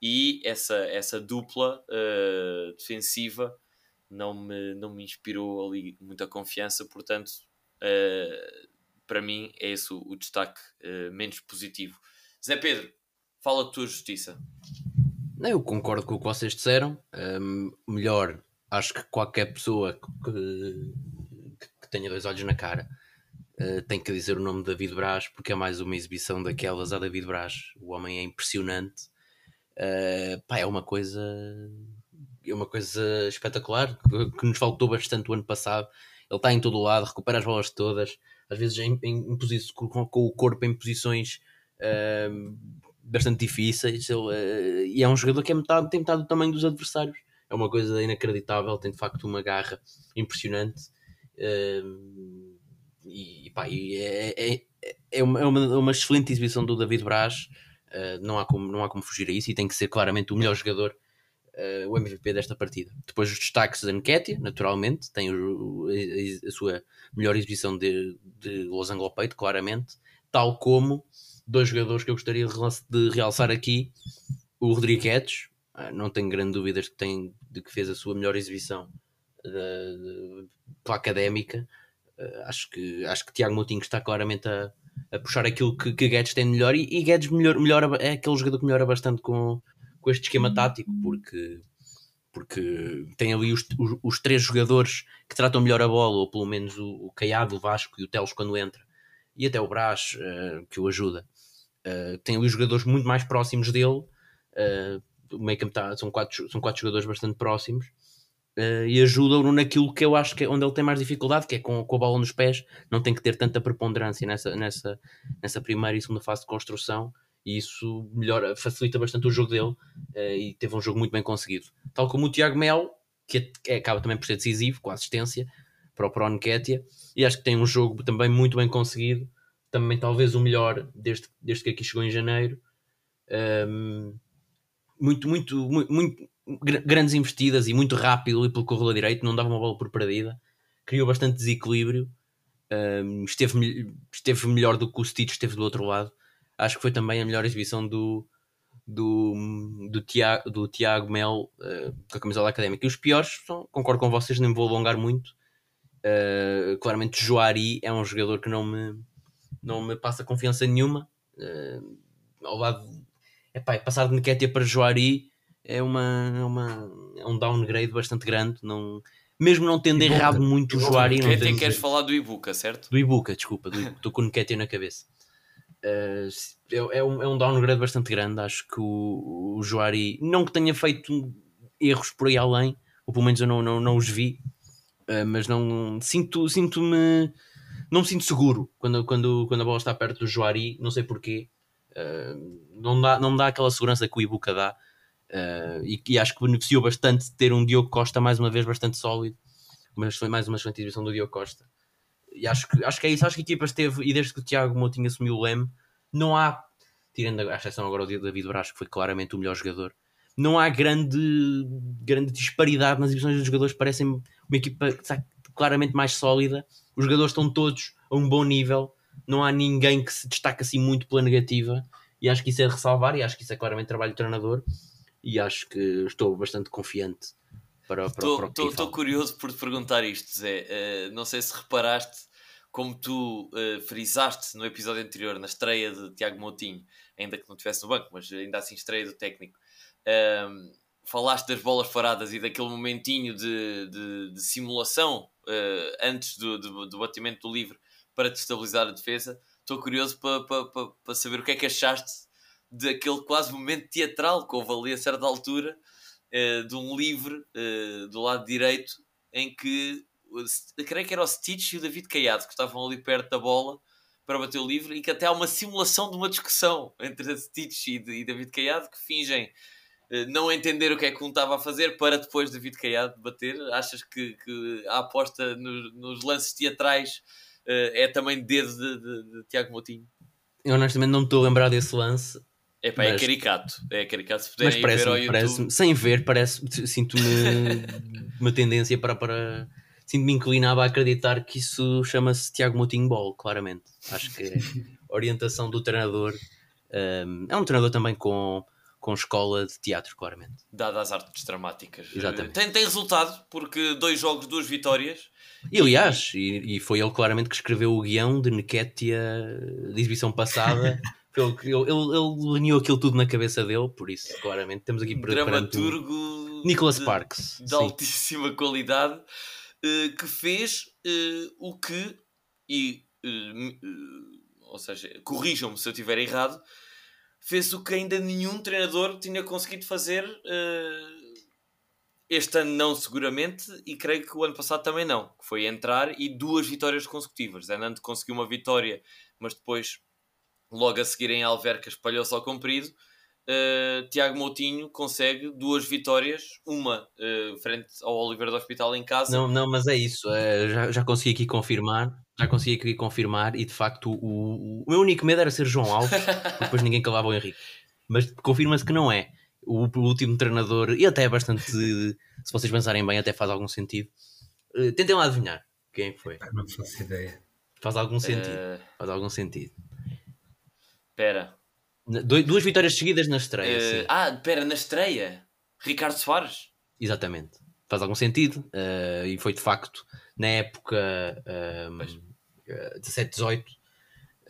e essa, essa dupla uh, defensiva não me, não me inspirou ali muita confiança, portanto, uh, para mim é esse o, o destaque menos positivo. Zé Pedro, fala a tua justiça. Eu concordo com o que vocês disseram. Um, melhor acho que qualquer pessoa que, que tenha dois olhos na cara uh, tem que dizer o nome de David Braz, porque é mais uma exibição daquelas a David Braz. O homem é impressionante. Uh, pá, é uma coisa é uma coisa espetacular que, que, nos faltou bastante o ano passado. Ele está em todo o lado, recupera as bolas todas, às vezes em, em, em com, com, o corpo em posições uh, bastante difíceis. Ele, uh, e é um jogador que é metade, tem metade do tamanho dos adversários é uma coisa inacreditável, tem de facto uma garra impressionante. E, pá, e é, é, é, uma, é uma, uma, excelente exibição do David Braz. Uh, não, há como, não há como fugir a isso e tem que ser claramente o melhor jogador, uh, o MVP desta partida. Depois os destaques da Nketiah, naturalmente, tem o, a, a, sua melhor exibição de, de Los Peito, claramente, tal como dois jogadores que eu gostaria de realçar aqui, o Rodrigues, não tenho grande dúvidas que tem, de que fez a sua melhor exibição pela académica. Uh, acho, que, acho que Tiago Moutinho está claramente a, a puxar aquilo que, que Guedes tem melhor e, e Guedes melhor, melhora, é aquele jogador que melhora bastante com, com este esquema tático, porque, porque tem ali os, os, os, três jogadores que tratam melhor a bola, ou pelo menos o, o Caiado, o Vasco e o Teles quando entra, e até o Brás uh, que o ajuda. Uh, tem ali os jogadores muito mais próximos dele, uh, o meio campo tá, são, quatro, são quatro jogadores bastante próximos uh, e ajudam-no naquilo que eu acho que é onde ele tem mais dificuldade, que é com, com a bola nos pés, não tem que ter tanta preponderância nessa, nessa, nessa primeira e segunda fase de construção e isso melhora, facilita bastante o jogo dele uh, e teve um jogo muito bem conseguido. Tal como o Tiago Mel, que é, acaba também por ser decisivo, com a assistência para o Pro e acho que tem um jogo também muito bem conseguido, também talvez o melhor desde, desde que aqui chegou em janeiro, Um, muito, muito, muito, muito, grandes investidas e muito rápido ali pelo corredor direito, não dava uma bola por perdida, criou bastante desequilíbrio, um, esteve, esteve melhor do que o Stitch esteve do outro lado. Acho que foi também a melhor exibição do, do, do, Tiago, do Tiago Mel uh, com a camisola académica. E os piores, são, concordo com vocês, nem vou alongar muito. Uh, claramente, Joari é um jogador que não me, não me passa confiança nenhuma. Uh, ao lado, epá, passar de Nketiah para Joari é, uma, é, uma, é um downgrade bastante grande. Não, mesmo não tendo errado muito o Joari. Nketiah queres falar do Ibuka, certo? Do Ibuka, desculpa, estou com o Nketiah na cabeça. Uh, é, é, um, é um downgrade bastante grande. Acho que o, o Joari, não que tenha feito erros por aí além, ou pelo menos eu não, não, não os vi, uh, mas não sinto, sinto-me não me sinto seguro quando, quando, quando a bola está perto do Joari, não sei porquê. Uh, não, dá, não dá aquela segurança que o Ibuka dá. Uh, e, e, acho que beneficiou bastante ter um Diogo Costa mais uma vez bastante sólido. Mas foi mais uma excelente exibição do Diogo Costa. E acho que, acho que é isso. Acho que a equipa esteve, e desde que o Tiago Moutinho assumiu o leme, não há, tirando a exceção agora do David Braz, que foi claramente o melhor jogador, não há grande, grande disparidade nas exibições dos jogadores. Parecem uma equipa claramente mais sólida. Os jogadores estão todos a um bom nível. Não há ninguém que se destaque assim muito pela negativa. E acho que isso é de ressalvar. E acho que isso é claramente trabalho do treinador. E acho que estou bastante confiante para, para, Estou curioso por te perguntar isto, Zé. Uh, não sei se reparaste como tu uh, frisaste no episódio anterior, na estreia de Tiago Moutinho, ainda que não estivesse no banco, mas ainda assim estreia do técnico, uh, falaste das bolas paradas e daquele momentinho de, de, de simulação uh, antes do, do, do, batimento do livre para destabilizar a defesa. Estou curioso para pa, pa, pa saber o que é que achaste daquele quase momento teatral que houve ali a certa altura uh, de um livre uh, do lado direito em que creio que era o Stitch e o David Caiado que estavam ali perto da bola para bater o livre e que até há uma simulação de uma discussão entre Stitch e, David Caiado que fingem uh, não entender o que é que um estava a fazer para depois David Caiado bater. Achas que, que a aposta nos, nos lances teatrais é também dedo de, de, de, Tiago Moutinho? Eu honestamente não me estou a lembrar desse lance. É pá, mas... é caricato. É caricato. Se puderem mas ver ao YouTube. Parece sem ver, parece, sinto-me uma tendência para, para sinto-me inclinado a acreditar que isso chama-se Tiago Moutinho Ball, claramente. Acho que é orientação do treinador. Um, é um treinador também com, com escola de teatro, claramente. Dada as artes dramáticas. Exatamente. Tem, tem resultado, porque dois jogos, duas vitórias. E aliás, e, e foi ele claramente que escreveu o guião de Nequetia de exibição passada. ele, ele, ele alinhou aquilo tudo na cabeça dele, por isso, claramente, temos aqui Dramaturgo um Nicholas Parks. De, de altíssima qualidade. Eh, que fez uh, o que, e, uh, ou seja, corrijam-me se eu estiver errado, fez o que ainda nenhum treinador tinha conseguido fazer este ano não seguramente e creio que o ano passado também não, que foi entrar e duas vitórias consecutivas. Hernando conseguiu uma vitória, mas depois logo a seguir em Alverca espalhou-se ao comprido uh, Tiago Moutinho consegue duas vitórias, uma uh, frente ao Oliveira do Hospital em casa. Não, não mas é isso, uh, já, já consegui aqui confirmar, já consegui aqui confirmar e de facto o, o, o meu único medo era ser João Alves, depois ninguém calava o Henrique. Mas confirma-se que não é. O, último treinador, e até é bastante, se vocês pensarem bem, até faz algum sentido. Uh, tentem lá adivinhar quem foi. Não faço ideia. Faz algum sentido. Faz algum sentido. Espera, Duas vitórias seguidas na estreia. Uh, ah, pera, na estreia? Ricardo Soares? Exatamente. Faz algum sentido. Uh, e foi de facto na época um, uh, 17-18,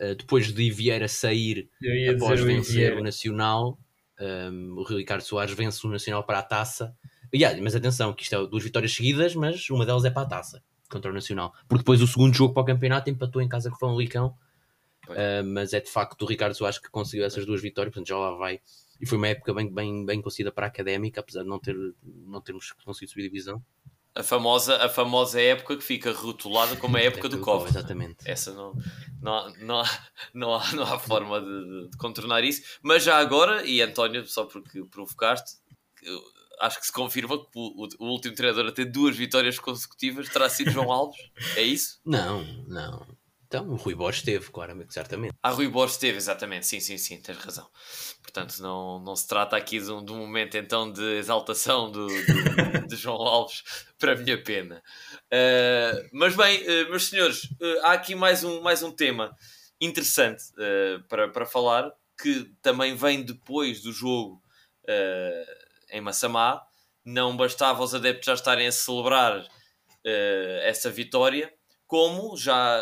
uh, depois de Vieira sair após vencer o Nacional, um, o Ricardo Soares vence o Nacional para a taça. Yeah, mas atenção, que isto é duas vitórias seguidas, mas uma delas é para a taça contra o Nacional. Porque depois o segundo jogo para o campeonato empatou em casa com o Famalicão Uh, mas é de facto o Ricardo Soares que conseguiu essas duas vitórias, portanto já lá vai. E foi uma época bem, bem, bem conseguida para a académica, apesar de não, ter, não termos conseguido subir divisão. A famosa, a famosa época que fica rotulada como a época do Covid. Exatamente. Essa não, não, há, não, há, não, há, não há forma de, de, contornar isso. Mas já agora, e António, só porque provocaste, acho que se confirma que o, o, último treinador a ter duas vitórias consecutivas terá sido João Alves. É isso? Não, não. Então, o Rui Borges teve, claramente, certamente. Ah, Rui Borges teve, exatamente, sim, sim, sim, tens razão. Portanto, não, não se trata aqui de um, de um momento então de exaltação do, do de João Alves, para a minha pena. Uh, mas bem, uh, meus senhores, uh, há aqui mais um, mais um tema interessante para, para falar, que também vem depois do jogo em Massamá. Não bastava os adeptos já estarem a celebrar essa vitória, como já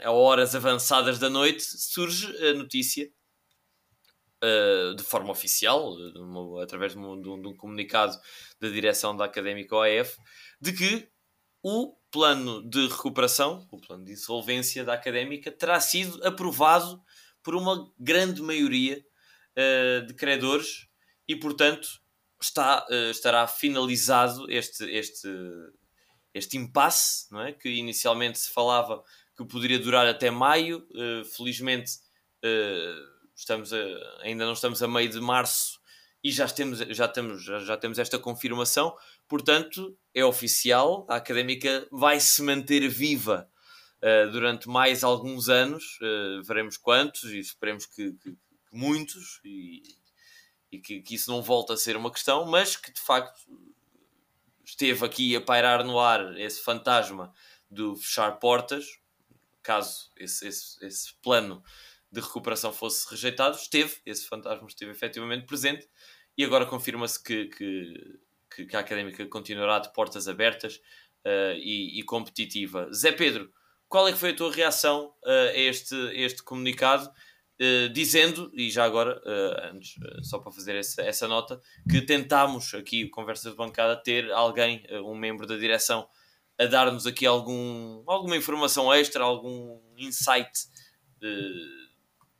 a horas avançadas da noite surge a notícia Uh, de forma oficial, de uma, através de um, de, um, comunicado da direção da Académica OAF, de que o plano de recuperação, o plano de insolvência da Académica, terá sido aprovado por uma grande maioria uh, de credores e, portanto, está, uh, estará finalizado este, este, este impasse, não é? que inicialmente se falava que poderia durar até maio. Uh, felizmente, uh, estamos a, ainda não estamos a meio de março e já temos, já, temos, já, temos esta confirmação. Portanto, é oficial, a académica vai se manter viva uh, durante mais alguns anos. veremos quantos e esperemos que, que, que muitos. E, e que, que, isso não volta a ser uma questão, mas que de facto esteve aqui a pairar no ar esse fantasma do fechar portas, caso esse, esse, esse plano de recuperação fosse rejeitado, esteve, esse fantasma esteve efetivamente presente e agora confirma-se que, que, que, a académica continuará de portas abertas uh, e, e, competitiva. Zé Pedro, qual é que foi a tua reação uh, a este, este comunicado? Uh, dizendo, e já agora, antes, só para fazer essa, essa nota, que tentámos aqui, conversa de bancada, ter alguém, um membro da direção, a dar-nos aqui algum, alguma informação extra, algum insight uh,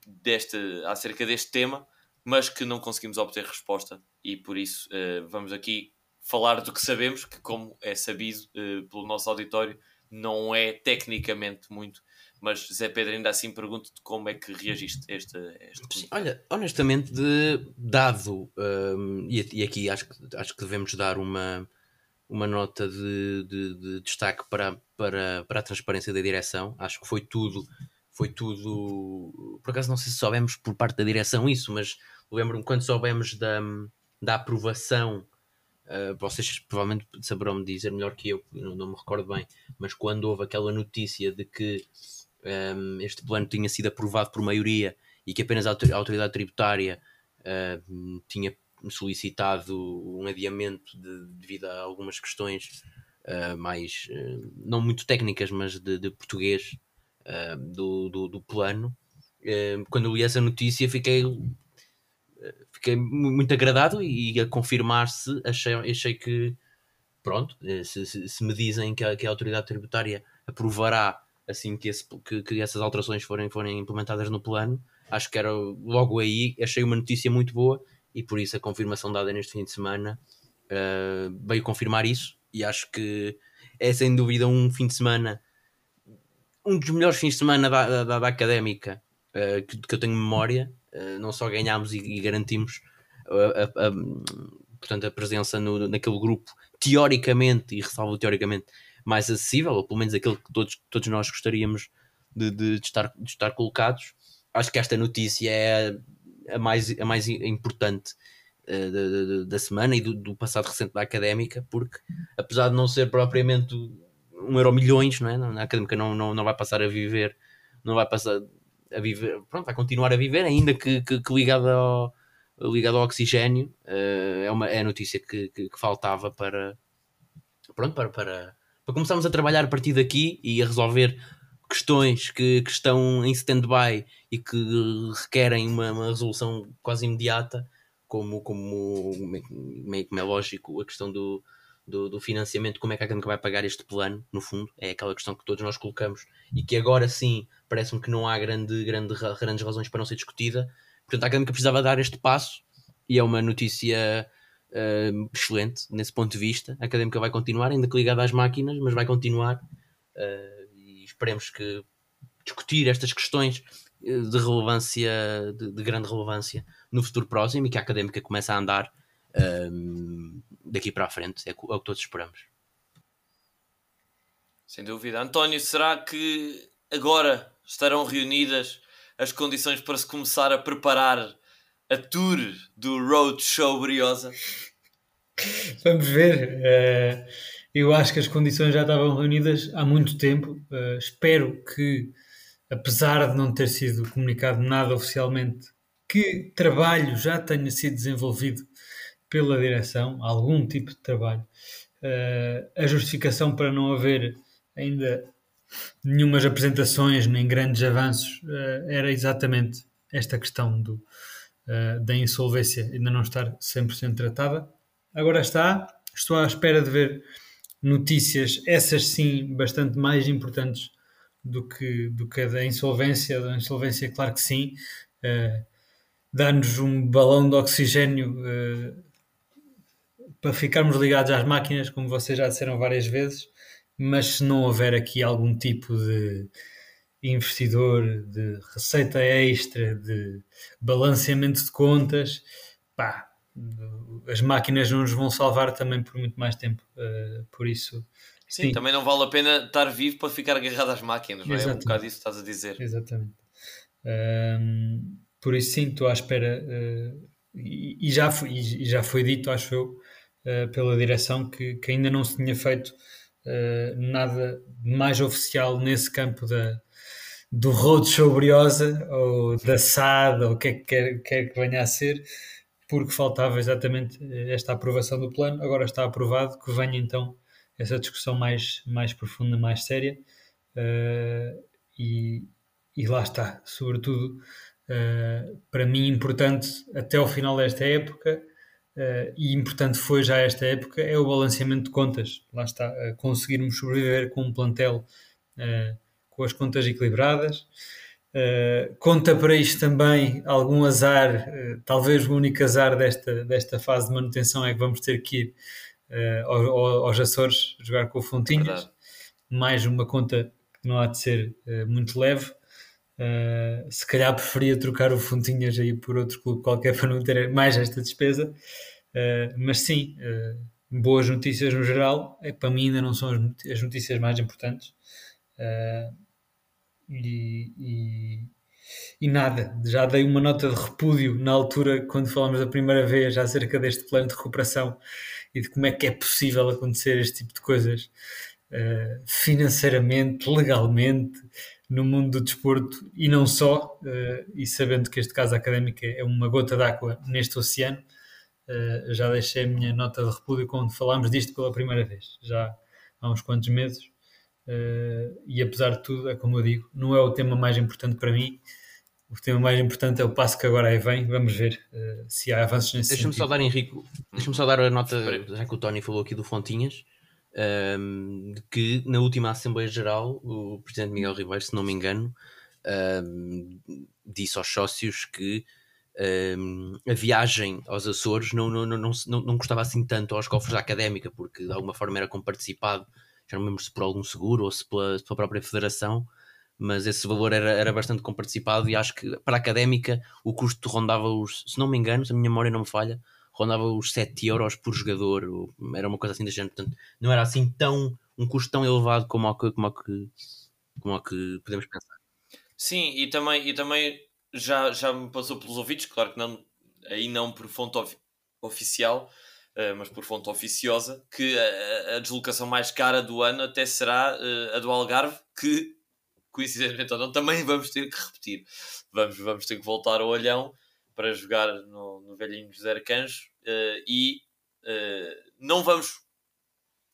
deste, acerca deste tema, mas que não conseguimos obter resposta e por isso uh, vamos aqui falar do que sabemos, que como é sabido uh, pelo nosso auditório, não é tecnicamente muito, mas Zé Pedro ainda assim pergunto-te como é que reagiste a este, este Olha, honestamente, de, dado, um, e, e, aqui acho que, acho que devemos dar uma uma nota de, de, de, destaque para, para, para a transparência da direção. Acho que foi tudo, foi tudo. Por acaso não sei se soubemos por parte da direção isso, mas lembro-me quando soubemos da, da aprovação. Uh, vocês provavelmente saberão me dizer melhor que eu, não, não, me recordo bem, mas quando houve aquela notícia de que um, este plano tinha sido aprovado por maioria e que apenas a autoridade tributária uh, tinha solicitado um adiamento de, devido a algumas questões uh, mais, uh, não muito técnicas, mas de, de português uh, do, do, do, plano. quando li essa notícia, fiquei, fiquei muito agradado e a confirmar-se, achei, achei que, pronto, se, se, se me dizem que a, que a autoridade tributária aprovará assim que, esse, que, que, essas alterações forem, forem implementadas no plano, acho que era logo aí, achei uma notícia muito boa e por isso a confirmação dada neste fim de semana uh, veio confirmar isso. E acho que é sem dúvida um fim de semana um dos melhores fins de semana da, da, da académica uh, que, que, eu tenho memória. Uh, não só ganhámos e, e garantimos a, a, a, portanto, a presença no, naquele grupo teoricamente, e ressalvo teoricamente mais acessível, ou pelo menos aquele que todos, todos nós gostaríamos de, de, de estar, de estar colocados. Acho que esta notícia é a mais, a mais importante uh, da, da, semana e do, do, passado recente da académica, porque apesar de não ser propriamente um euro milhões, não é? a académica não, não, não vai passar a viver, não vai passar a viver, pronto, vai continuar a viver, ainda que, que, que ligado, ao, ligado ao oxigênio, uh, é, uma, é a notícia que, que, que faltava para, pronto, para, para, para começarmos a trabalhar a partir daqui e a resolver questões que, que estão em stand-by e que requerem uma, uma, resolução quase imediata, como, como, como é lógico, a questão do, do, do, financiamento, como é que a Académica vai pagar este plano, no fundo, é aquela questão que todos nós colocamos e que agora sim parece-me que não há grande, grande, grandes razões para não ser discutida. Portanto, a Académica precisava dar este passo e é uma notícia uh, excelente nesse ponto de vista. A Académica vai continuar, ainda que ligada às máquinas, mas vai continuar. Uh, esperemos que discutir estas questões eh, de relevância, de, de, grande relevância no futuro próximo e que a académica comece a andar um, ehm, daqui para a frente. É, é o que todos esperamos. Sem dúvida. António, será que agora estarão reunidas as condições para se começar a preparar a tour do Road Show Briosa? Vamos ver. Uh, eu acho que as condições já estavam reunidas há muito tempo. Uh, espero que, apesar de não ter sido comunicado nada oficialmente, que trabalho já tenha sido desenvolvido pela direção, algum tipo de trabalho. Uh, a justificação para não haver ainda nenhumas apresentações nem grandes avanços uh, era exatamente esta questão do, uh, da insolvência ainda não estar 100% tratada. Agora está, estou à espera de ver notícias, essas sim, bastante mais importantes do que, do que a da insolvência. Da insolvência, claro que sim. Uh, Dá-nos um balão de oxigênio uh, para ficarmos ligados às máquinas, como vocês já disseram várias vezes, mas se não houver aqui algum tipo de investidor, de receita extra, de balanceamento de contas, pá, as máquinas não nos vão salvar também por muito mais tempo. Uh, por isso, sim, sim, também não vale a pena estar vivo para ficar agarrado às máquinas, não é? É um bocado isso que estás a dizer. Exatamente. Um, por isso, sim, estou à espera. Uh, e, e, já foi, e já foi dito, acho eu, uh, pela direção, que, que, ainda não se tinha feito nada mais oficial nesse campo da, do Roadshow Briosa ou da SAD ou o que é que quer, quer que venha a ser porque faltava exatamente eh, esta aprovação do plano. Agora está aprovado, que venha então essa discussão mais, mais profunda, mais séria. Uh, e, e lá está, sobretudo, uh, para mim, importante até ao final desta época, uh, e importante foi já esta época, é o balanceamento de contas. Lá está, conseguirmos sobreviver com um plantel com as contas equilibradas. Uh, conta para isto também algum azar, uh, talvez o único azar desta, desta fase de manutenção é que vamos ter que ir uh, aos Açores jogar com o Fontinhas, mais uma conta que não há de ser muito leve. se calhar preferia trocar o Fontinhas aí por outro clube qualquer para não ter mais esta despesa, mas sim, boas notícias no geral, é, para mim ainda não são as notícias mais importantes. E, e, e, nada, já dei uma nota de repúdio na altura quando falámos da primeira vez acerca deste plano de recuperação e de como é que é possível acontecer este tipo de coisas uh, financeiramente, legalmente, no mundo do desporto e não só, uh, e sabendo que este caso académico é uma gota d'água neste oceano, uh, já deixei a minha nota de repúdio quando falámos disto pela primeira vez, já há uns quantos meses. Uh, e apesar de tudo, é como eu digo, não é o tema mais importante para mim. O tema mais importante é o passo que agora aí vem. Vamos ver uh, se há avanços nesse deixa-me sentido. Só dar, Henrique, deixa-me só dar a nota, já que o Tony falou aqui do Fontinhas, um, ehm, de que na última Assembleia Geral, o Presidente Miguel Ribeiro, se não me engano, um, ehm, disse aos sócios que um, ehm, a viagem aos Açores não, não, não, não, não custava assim tanto aos cofres da académica, porque de alguma forma era comparticipado já não me lembro se por algum seguro ou se pela, pela própria federação, mas esse valor era, era bastante comparticipado e acho que para a académica o custo rondava os, se não me engano, se a minha memória não me falha, rondava os 7 euros por jogador, era uma coisa assim da gente, portanto não era assim tão, um custo tão elevado como o que, como o que, como o que podemos pensar. Sim, e também, e também já, já me passou pelos ouvidos, claro que não, aí não por fonte of, oficial, mas por fonte oficiosa, que a, a, deslocação mais cara do ano até será uh, a do Algarve, que, coincidentemente ou não, também vamos ter que repetir. Vamos, vamos ter que voltar ao Olhão para jogar no, no velhinho José Arcanjo uh, e não vamos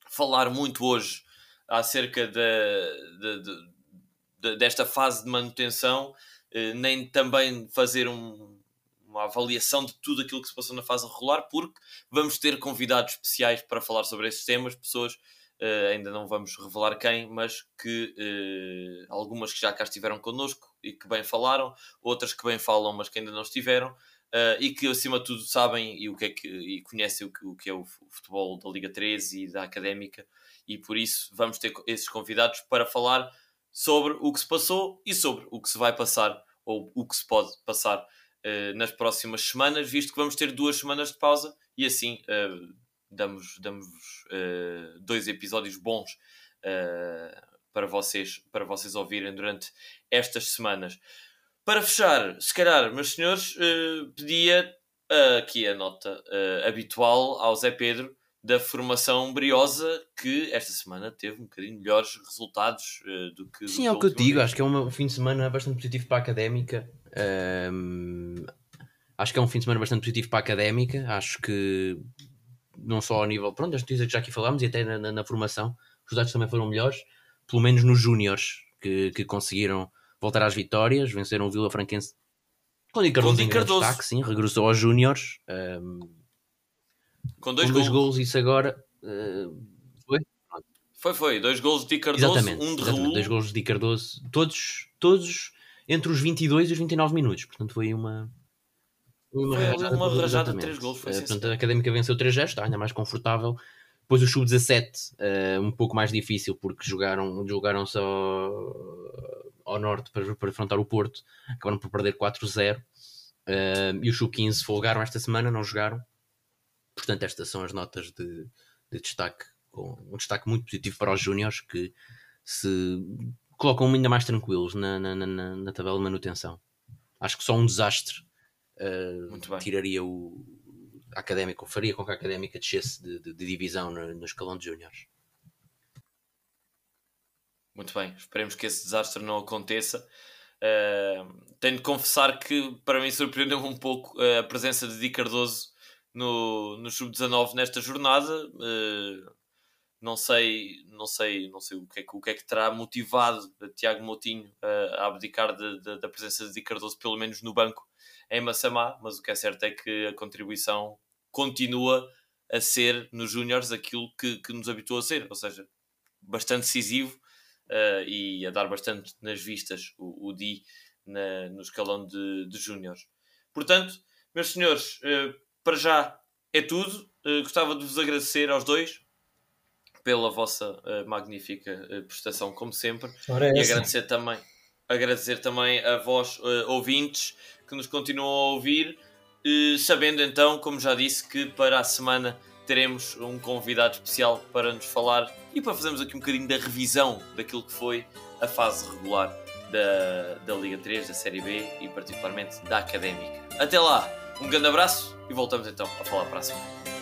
falar muito hoje acerca da, de, de, de, desta fase de manutenção, nem também fazer um, uma avaliação de tudo aquilo que se passou na fase regular, porque vamos ter convidados especiais para falar sobre esses temas, pessoas, uh, ainda não vamos revelar quem, mas que uh, algumas que já cá estiveram connosco e que bem falaram, outras que bem falam, mas que ainda não estiveram. Uh, e que acima de tudo sabem e, o que é que, e conhecem o que, o que é o futebol da Liga 13 e da Académica, e por isso vamos ter esses convidados para falar sobre o que se passou e sobre o que se vai passar ou o que se pode passar uh, nas próximas semanas, visto que vamos ter duas semanas de pausa e assim uh, damos, damos uh, dois episódios bons para vocês, para vocês ouvirem durante estas semanas. Para fechar, se calhar, meus senhores, pedia aqui a nota habitual ao Zé Pedro da formação briosa que esta semana teve um bocadinho melhores resultados do que. Sim, é o que eu digo, acho que é um fim de semana bastante positivo para a académica. Um, acho que é um fim de semana bastante positivo para a académica. Acho que não só ao nível, pronto, das notícias que já aqui falámos e até na, na, na formação, os dados também foram melhores, pelo menos nos júniores que, que conseguiram voltar às vitórias, venceram o Vila Franquense Di Cardoso, Cardoso. Destaque, sim, regressou aos Júniores um, com dois, com dois gols. Isso agora uh, foi? Foi, foi. Dois gols de Cardoso, exatamente, um de exatamente, Dois gols de Cardoso, todos, todos entre os 22 e os 29 minutos. Portanto, foi uma. Uma, foi rajada, uma rajada de 3 gols. Foi uh, portanto, a Académica venceu 3 gestos, está ainda mais confortável. Depois o Sub-17, uh, um pouco mais difícil, porque jogaram, jogaram só ao norte para, para enfrentar o Porto, acabaram por perder 4-0. Uh, e os Sub-15 folgaram esta semana, não jogaram. Portanto, estas são as notas de, de destaque, com um destaque muito positivo para os Júniores que se colocam ainda mais tranquilos na, na, na, na, tabela de manutenção. Acho que só um desastre uh, tiraria o académico, faria com que a académica descesse de, de, de divisão no, no escalão de Júniores. Muito bem, esperemos que esse desastre não aconteça. Uh, tenho de confessar que para mim surpreendeu-me um pouco uh, a presença de Di Cardoso no, no Sub-19 nesta jornada. Uh, não sei, não sei, não sei o que é que, o que, é que terá motivado Tiago Moutinho a abdicar de, de, da presença de Cardoso, pelo menos no banco em Massamá, mas o que é certo é que a contribuição continua a ser nos Júniores aquilo que, que nos habituou a ser, ou seja, bastante decisivo uh, e a dar bastante nas vistas o, o Di na, no escalão de, de Júniores. Portanto, meus senhores, uh, para já é tudo. Uh, gostava de vos agradecer aos dois pela vossa magnífica prestação, como sempre, e agradecer também, agradecer também a vós, ouvintes, que nos continuam a ouvir, sabendo então, como já disse, que para a semana teremos um convidado especial para nos falar e para fazermos aqui um bocadinho da revisão daquilo que foi a fase regular da, da Liga 3, da Série B e particularmente da Académica. Até lá, um grande abraço e voltamos então a falar para a semana.